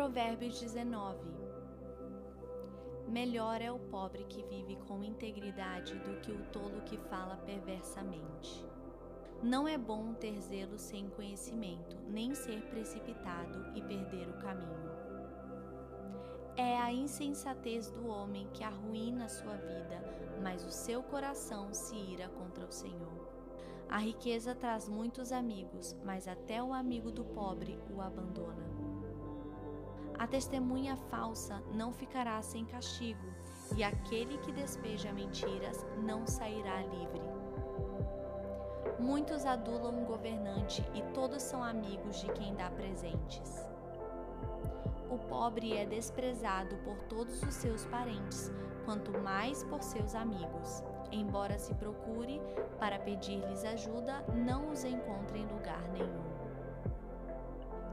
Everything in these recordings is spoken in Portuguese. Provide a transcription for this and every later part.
Provérbios 19 Melhor é o pobre que vive com integridade do que o tolo que fala perversamente. Não é bom ter zelo sem conhecimento, nem ser precipitado e perder o caminho. É a insensatez do homem que arruína a sua vida, mas o seu coração se ira contra o Senhor. A riqueza traz muitos amigos, mas até o amigo do pobre o abandona. A testemunha falsa não ficará sem castigo, e aquele que despeja mentiras não sairá livre. Muitos adulam um governante e todos são amigos de quem dá presentes. O pobre é desprezado por todos os seus parentes, quanto mais por seus amigos. Embora se procure para pedir-lhes ajuda, não os encontre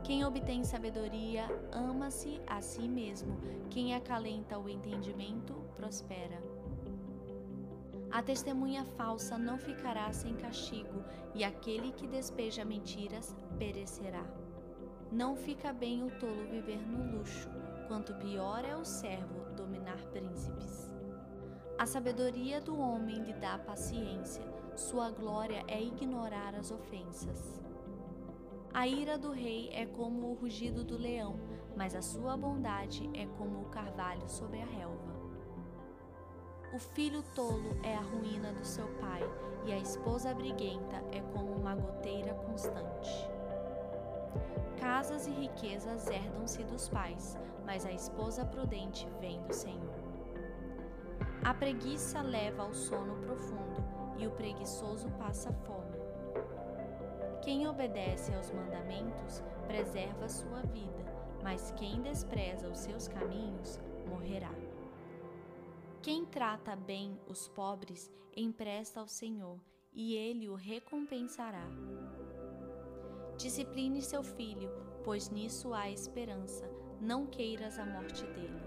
Quem obtém sabedoria ama-se a si mesmo, quem acalenta o entendimento prospera. A testemunha falsa não ficará sem castigo, e aquele que despeja mentiras perecerá. Não fica bem o tolo viver no luxo, quanto pior é o servo dominar príncipes. A sabedoria do homem lhe dá paciência, sua glória é ignorar as ofensas. A ira do rei é como o rugido do leão, mas a sua bondade é como o carvalho sobre a relva. O filho tolo é a ruína do seu pai, e a esposa briguenta é como uma goteira constante. Casas e riquezas herdam-se dos pais, mas a esposa prudente vem do Senhor. A preguiça leva ao sono profundo, e o preguiçoso passa fome. Quem obedece aos mandamentos preserva sua vida, mas quem despreza os seus caminhos morrerá. Quem trata bem os pobres empresta ao Senhor, e ele o recompensará. Discipline seu filho, pois nisso há esperança, não queiras a morte dele.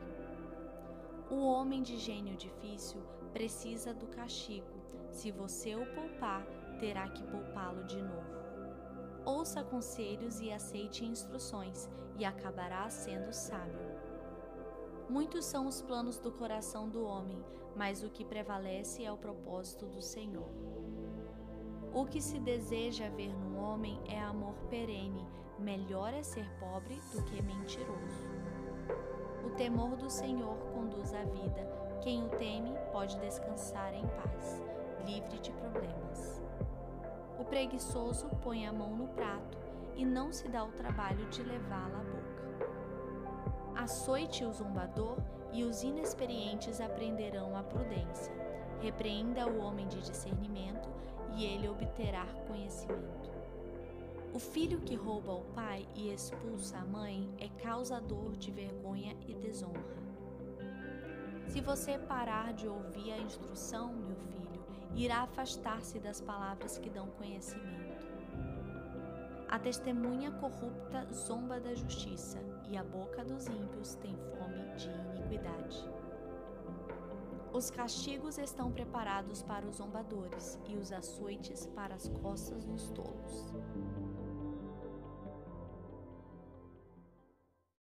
O homem de gênio difícil precisa do castigo. Se você o poupar, terá que poupá-lo de novo. Ouça conselhos e aceite instruções, e acabará sendo sábio. Muitos são os planos do coração do homem, mas o que prevalece é o propósito do Senhor. O que se deseja ver no homem é amor perene, melhor é ser pobre do que mentiroso. O temor do Senhor conduz à vida, quem o teme pode descansar em paz, livre de problemas. O preguiçoso põe a mão no prato e não se dá o trabalho de levá-la à boca. Açoite o zombador e os inexperientes aprenderão a prudência. Repreenda o homem de discernimento e ele obterá conhecimento. O filho que rouba o pai e expulsa a mãe é causador de vergonha e desonra. Se você parar de ouvir a instrução, meu filho, irá afastar-se das palavras que dão conhecimento. A testemunha corrupta zomba da justiça, e a boca dos ímpios tem fome de iniquidade. Os castigos estão preparados para os zombadores, e os açoites para as costas dos tolos.